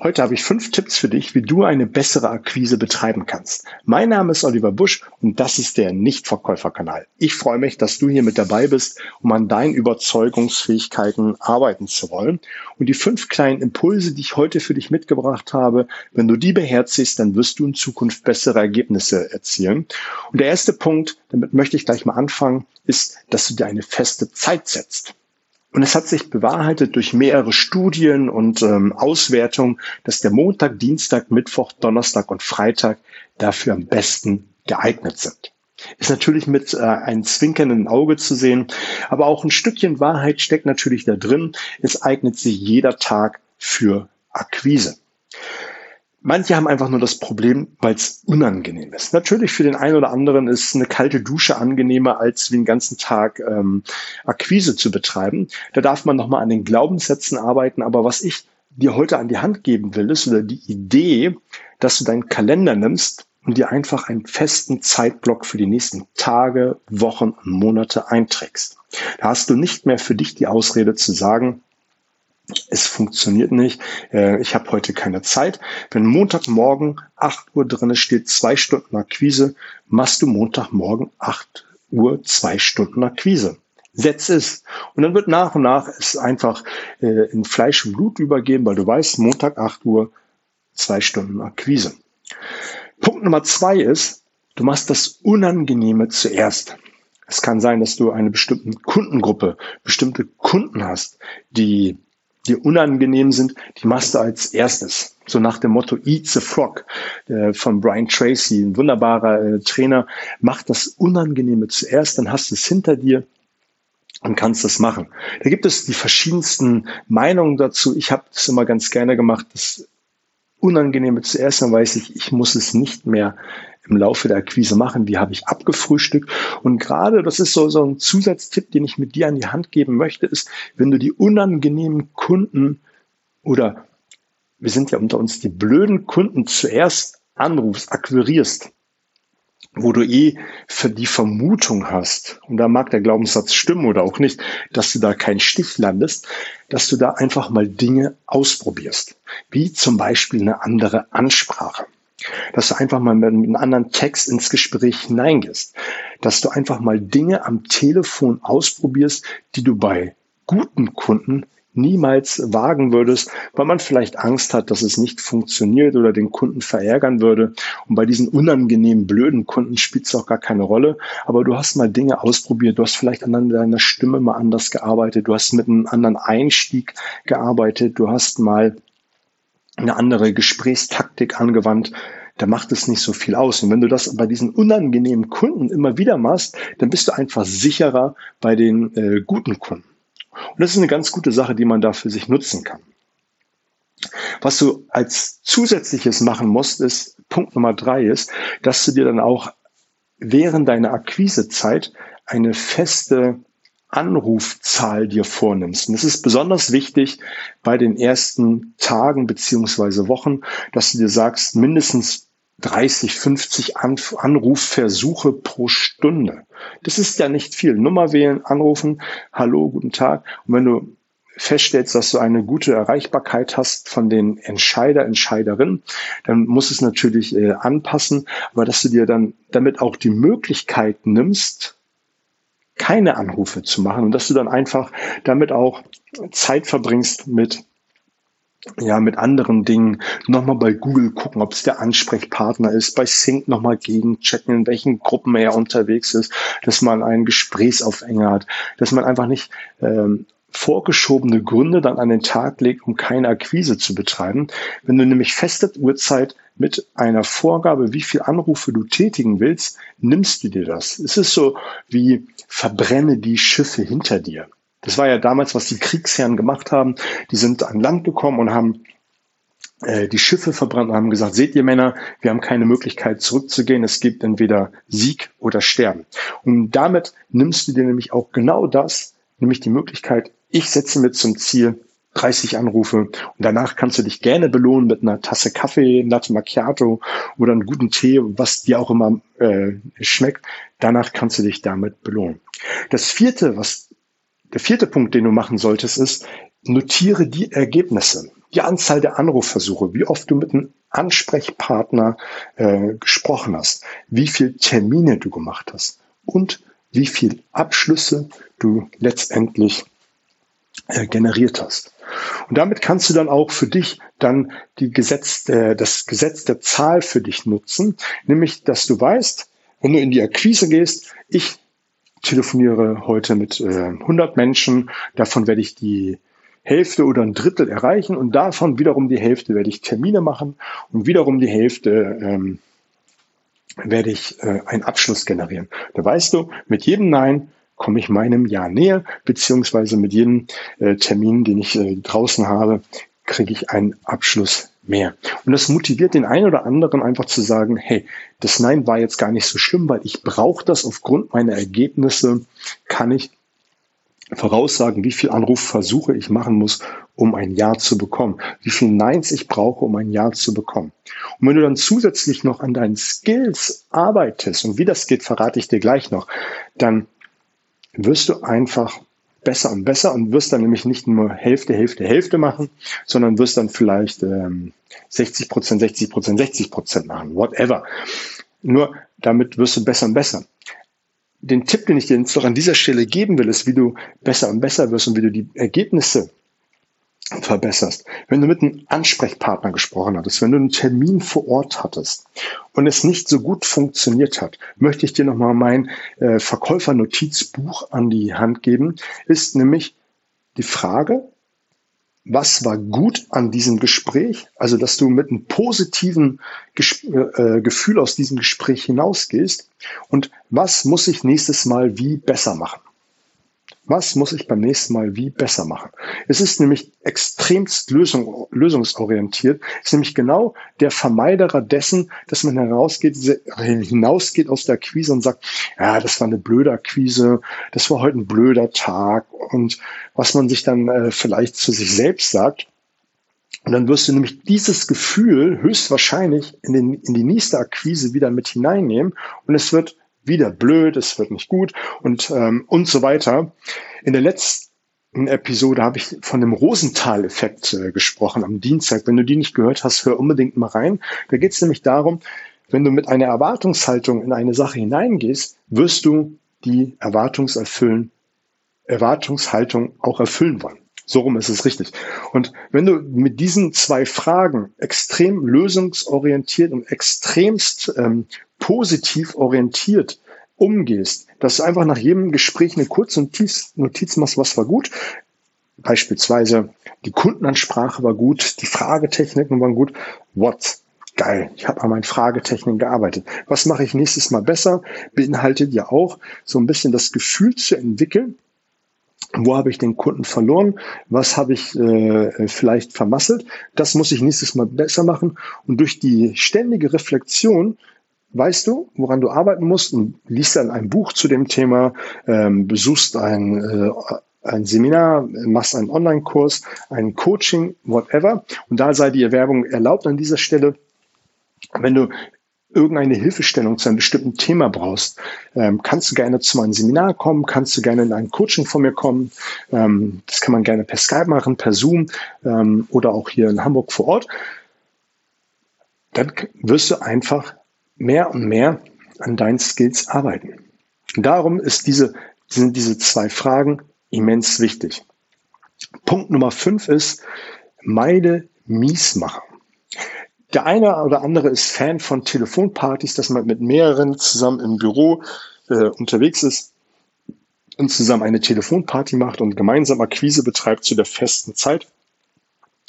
Heute habe ich fünf Tipps für dich, wie du eine bessere Akquise betreiben kannst. Mein Name ist Oliver Busch und das ist der Nichtverkäuferkanal. Ich freue mich, dass du hier mit dabei bist, um an deinen Überzeugungsfähigkeiten arbeiten zu wollen. Und die fünf kleinen Impulse, die ich heute für dich mitgebracht habe, wenn du die beherzigst, dann wirst du in Zukunft bessere Ergebnisse erzielen. Und der erste Punkt, damit möchte ich gleich mal anfangen, ist, dass du dir eine feste Zeit setzt. Und es hat sich bewahrheitet durch mehrere Studien und ähm, Auswertungen, dass der Montag, Dienstag, Mittwoch, Donnerstag und Freitag dafür am besten geeignet sind. Ist natürlich mit äh, einem zwinkernden Auge zu sehen, aber auch ein Stückchen Wahrheit steckt natürlich da drin. Es eignet sich jeder Tag für Akquise. Manche haben einfach nur das Problem, weil es unangenehm ist. Natürlich für den einen oder anderen ist eine kalte Dusche angenehmer, als wie den ganzen Tag ähm, Akquise zu betreiben. Da darf man nochmal an den Glaubenssätzen arbeiten. Aber was ich dir heute an die Hand geben will, ist oder die Idee, dass du deinen Kalender nimmst und dir einfach einen festen Zeitblock für die nächsten Tage, Wochen und Monate einträgst. Da hast du nicht mehr für dich die Ausrede zu sagen, es funktioniert nicht. Äh, ich habe heute keine Zeit. Wenn Montagmorgen 8 Uhr drin steht, zwei Stunden Akquise, machst du Montagmorgen 8 Uhr zwei Stunden Akquise. Setz es. Und dann wird nach und nach es einfach äh, in Fleisch und Blut übergehen, weil du weißt, Montag 8 Uhr zwei Stunden Akquise. Punkt Nummer zwei ist, du machst das Unangenehme zuerst. Es kann sein, dass du eine bestimmte Kundengruppe, bestimmte Kunden hast, die die unangenehm sind, die machst du als erstes. So nach dem Motto Eat the Frog äh, von Brian Tracy, ein wunderbarer äh, Trainer. Mach das Unangenehme zuerst, dann hast du es hinter dir und kannst das machen. Da gibt es die verschiedensten Meinungen dazu. Ich habe das immer ganz gerne gemacht, das Unangenehme zuerst, dann weiß ich, ich muss es nicht mehr im Laufe der Akquise machen, die habe ich abgefrühstückt. Und gerade, das ist so, so ein Zusatztipp, den ich mit dir an die Hand geben möchte, ist, wenn du die unangenehmen Kunden oder wir sind ja unter uns die blöden Kunden zuerst anrufst, akquirierst, wo du eh für die Vermutung hast, und da mag der Glaubenssatz stimmen oder auch nicht, dass du da keinen Stich landest, dass du da einfach mal Dinge ausprobierst, wie zum Beispiel eine andere Ansprache. Dass du einfach mal mit einem anderen Text ins Gespräch hineingehst, dass du einfach mal Dinge am Telefon ausprobierst, die du bei guten Kunden niemals wagen würdest, weil man vielleicht Angst hat, dass es nicht funktioniert oder den Kunden verärgern würde. Und bei diesen unangenehmen, blöden Kunden spielt es auch gar keine Rolle. Aber du hast mal Dinge ausprobiert, du hast vielleicht an deiner Stimme mal anders gearbeitet, du hast mit einem anderen Einstieg gearbeitet, du hast mal eine andere Gesprächstaktik angewandt, da macht es nicht so viel aus. Und wenn du das bei diesen unangenehmen Kunden immer wieder machst, dann bist du einfach sicherer bei den äh, guten Kunden. Und das ist eine ganz gute Sache, die man da für sich nutzen kann. Was du als zusätzliches machen musst, ist, Punkt Nummer drei ist, dass du dir dann auch während deiner Akquisezeit eine feste Anrufzahl dir vornimmst. Und es ist besonders wichtig bei den ersten Tagen beziehungsweise Wochen, dass du dir sagst, mindestens 30, 50 Anrufversuche pro Stunde. Das ist ja nicht viel. Nummer wählen, anrufen, hallo, guten Tag. Und wenn du feststellst, dass du eine gute Erreichbarkeit hast von den Entscheider, Entscheiderinnen, dann muss es natürlich äh, anpassen, aber dass du dir dann damit auch die Möglichkeit nimmst, keine Anrufe zu machen und dass du dann einfach damit auch Zeit verbringst mit ja, mit anderen Dingen. Nochmal bei Google gucken, ob es der Ansprechpartner ist, bei Sync nochmal gegenchecken, in welchen Gruppen er unterwegs ist, dass man einen Gesprächsaufhänger hat, dass man einfach nicht ähm, vorgeschobene Gründe dann an den Tag legt, um keine Akquise zu betreiben. Wenn du nämlich feste Uhrzeit mit einer Vorgabe, wie viel Anrufe du tätigen willst, nimmst du dir das. Es ist so wie verbrenne die Schiffe hinter dir. Das war ja damals, was die Kriegsherren gemacht haben. Die sind an Land gekommen und haben äh, die Schiffe verbrannt und haben gesagt, seht ihr Männer, wir haben keine Möglichkeit zurückzugehen. Es gibt entweder Sieg oder Sterben. Und damit nimmst du dir nämlich auch genau das, nämlich die Möglichkeit, ich setze mir zum Ziel 30 Anrufe und danach kannst du dich gerne belohnen mit einer Tasse Kaffee, Latte Macchiato oder einem guten Tee, was dir auch immer äh, schmeckt. Danach kannst du dich damit belohnen. Das vierte, was der vierte Punkt, den du machen solltest, ist, notiere die Ergebnisse, die Anzahl der Anrufversuche, wie oft du mit einem Ansprechpartner äh, gesprochen hast, wie viele Termine du gemacht hast und wie viele Abschlüsse du letztendlich äh, generiert hast. Und damit kannst du dann auch für dich dann die Gesetz, äh, das Gesetz der Zahl für dich nutzen, nämlich dass du weißt, wenn du in die Akquise gehst, ich telefoniere heute mit äh, 100 Menschen, davon werde ich die Hälfte oder ein Drittel erreichen und davon wiederum die Hälfte werde ich Termine machen und wiederum die Hälfte ähm, werde ich äh, einen Abschluss generieren. Da weißt du, mit jedem Nein komme ich meinem Ja näher, beziehungsweise mit jedem äh, Termin, den ich äh, draußen habe, kriege ich einen Abschluss mehr. Und das motiviert den einen oder anderen einfach zu sagen, hey, das Nein war jetzt gar nicht so schlimm, weil ich brauche das aufgrund meiner Ergebnisse, kann ich voraussagen, wie viel Anrufversuche ich machen muss, um ein Ja zu bekommen, wie viel Neins ich brauche, um ein Ja zu bekommen. Und wenn du dann zusätzlich noch an deinen Skills arbeitest, und wie das geht, verrate ich dir gleich noch, dann wirst du einfach besser und besser und wirst dann nämlich nicht nur Hälfte, Hälfte, Hälfte machen, sondern wirst dann vielleicht ähm, 60 Prozent, 60 Prozent, 60 Prozent machen, whatever. Nur damit wirst du besser und besser den Tipp, den ich dir jetzt noch an dieser Stelle geben will, ist, wie du besser und besser wirst und wie du die Ergebnisse verbesserst. Wenn du mit einem Ansprechpartner gesprochen hattest, wenn du einen Termin vor Ort hattest und es nicht so gut funktioniert hat, möchte ich dir nochmal mein äh, Verkäufernotizbuch an die Hand geben, ist nämlich die Frage, was war gut an diesem Gespräch, also dass du mit einem positiven Ges äh, Gefühl aus diesem Gespräch hinausgehst und was muss ich nächstes Mal wie besser machen. Was muss ich beim nächsten Mal wie besser machen? Es ist nämlich extremst lösung, lösungsorientiert. Es ist nämlich genau der Vermeiderer dessen, dass man herausgeht, hinausgeht aus der Akquise und sagt, ja, das war eine blöde Akquise, das war heute ein blöder Tag und was man sich dann äh, vielleicht zu sich selbst sagt. Und dann wirst du nämlich dieses Gefühl höchstwahrscheinlich in, den, in die nächste Akquise wieder mit hineinnehmen und es wird wieder blöd, es wird nicht gut und, ähm, und so weiter. In der letzten Episode habe ich von dem Rosenthal-Effekt äh, gesprochen am Dienstag. Wenn du die nicht gehört hast, hör unbedingt mal rein. Da geht es nämlich darum, wenn du mit einer Erwartungshaltung in eine Sache hineingehst, wirst du die Erwartungserfüllen, Erwartungshaltung auch erfüllen wollen. So rum ist es richtig. Und wenn du mit diesen zwei Fragen extrem lösungsorientiert und extremst ähm, positiv orientiert umgehst, dass du einfach nach jedem Gespräch eine kurze Notiz, Notiz machst, was war gut. Beispielsweise die Kundenansprache war gut, die Fragetechniken waren gut. What? Geil, ich habe an meinen Fragetechniken gearbeitet. Was mache ich nächstes Mal besser? Beinhaltet ja auch so ein bisschen das Gefühl zu entwickeln, wo habe ich den Kunden verloren? Was habe ich äh, vielleicht vermasselt? Das muss ich nächstes Mal besser machen. Und durch die ständige Reflexion weißt du, woran du arbeiten musst und liest dann ein Buch zu dem Thema, ähm, besuchst ein, äh, ein Seminar, machst einen Online-Kurs, ein Coaching, whatever. Und da sei die Erwerbung erlaubt an dieser Stelle. Wenn du irgendeine Hilfestellung zu einem bestimmten Thema brauchst, ähm, kannst du gerne zu meinem Seminar kommen, kannst du gerne in ein Coaching von mir kommen. Ähm, das kann man gerne per Skype machen, per Zoom ähm, oder auch hier in Hamburg vor Ort. Dann wirst du einfach mehr und mehr an deinen Skills arbeiten. Darum ist diese, sind diese zwei Fragen immens wichtig. Punkt Nummer fünf ist, meide Miesmacher. Der eine oder andere ist Fan von Telefonpartys, dass man mit mehreren zusammen im Büro äh, unterwegs ist und zusammen eine Telefonparty macht und gemeinsam Akquise betreibt zu der festen Zeit.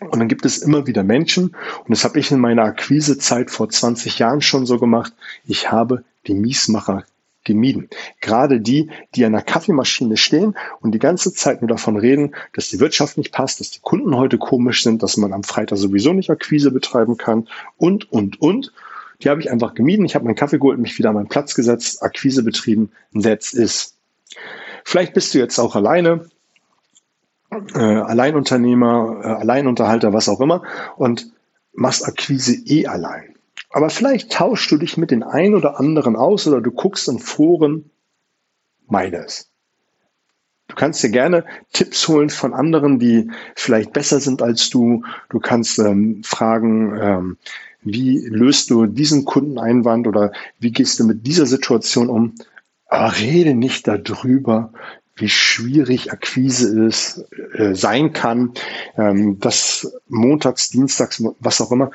Und dann gibt es immer wieder Menschen, und das habe ich in meiner Akquisezeit vor 20 Jahren schon so gemacht, ich habe die Miesmacher gemieden. Gerade die, die an der Kaffeemaschine stehen und die ganze Zeit nur davon reden, dass die Wirtschaft nicht passt, dass die Kunden heute komisch sind, dass man am Freitag sowieso nicht Akquise betreiben kann und, und, und. Die habe ich einfach gemieden. Ich habe meinen Kaffee geholt, mich wieder an meinen Platz gesetzt, Akquise betrieben. That's is. Vielleicht bist du jetzt auch alleine äh, Alleinunternehmer, äh, Alleinunterhalter, was auch immer und machst Akquise eh allein. Aber vielleicht tauschst du dich mit den einen oder anderen aus oder du guckst in Foren, meide es. Du kannst dir gerne Tipps holen von anderen, die vielleicht besser sind als du. Du kannst ähm, fragen, ähm, wie löst du diesen Kundeneinwand oder wie gehst du mit dieser Situation um? Aber rede nicht darüber, wie schwierig Akquise ist, äh, sein kann, ähm, dass montags, dienstags, was auch immer,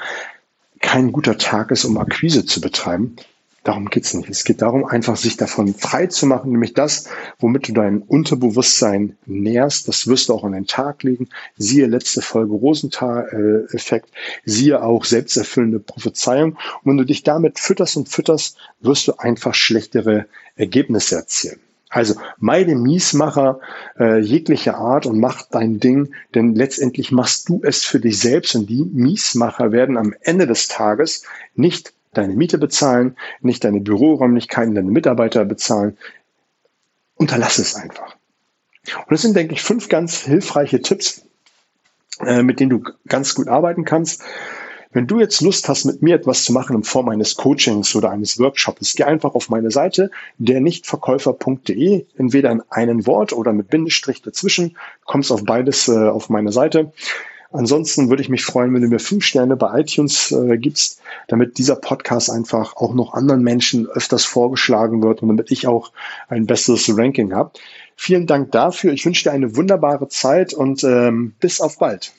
kein guter Tag ist, um Akquise zu betreiben. Darum geht's nicht. Es geht darum, einfach sich davon frei zu machen, nämlich das, womit du dein Unterbewusstsein nährst, das wirst du auch an den Tag legen. Siehe letzte Folge Rosenthal-Effekt, siehe auch selbsterfüllende Prophezeiung. Und wenn du dich damit fütterst und fütterst, wirst du einfach schlechtere Ergebnisse erzielen. Also meide Miesmacher äh, jeglicher Art und mach dein Ding, denn letztendlich machst du es für dich selbst und die Miesmacher werden am Ende des Tages nicht deine Miete bezahlen, nicht deine Büroräumlichkeiten, deine Mitarbeiter bezahlen. Unterlass es einfach. Und das sind, denke ich, fünf ganz hilfreiche Tipps, äh, mit denen du ganz gut arbeiten kannst. Wenn du jetzt Lust hast, mit mir etwas zu machen in Form eines Coachings oder eines Workshops, geh einfach auf meine Seite dernichtverkäufer.de, entweder in einem Wort oder mit Bindestrich dazwischen, kommst auf beides äh, auf meine Seite. Ansonsten würde ich mich freuen, wenn du mir fünf Sterne bei iTunes äh, gibst, damit dieser Podcast einfach auch noch anderen Menschen öfters vorgeschlagen wird und damit ich auch ein besseres Ranking habe. Vielen Dank dafür. Ich wünsche dir eine wunderbare Zeit und ähm, bis auf bald.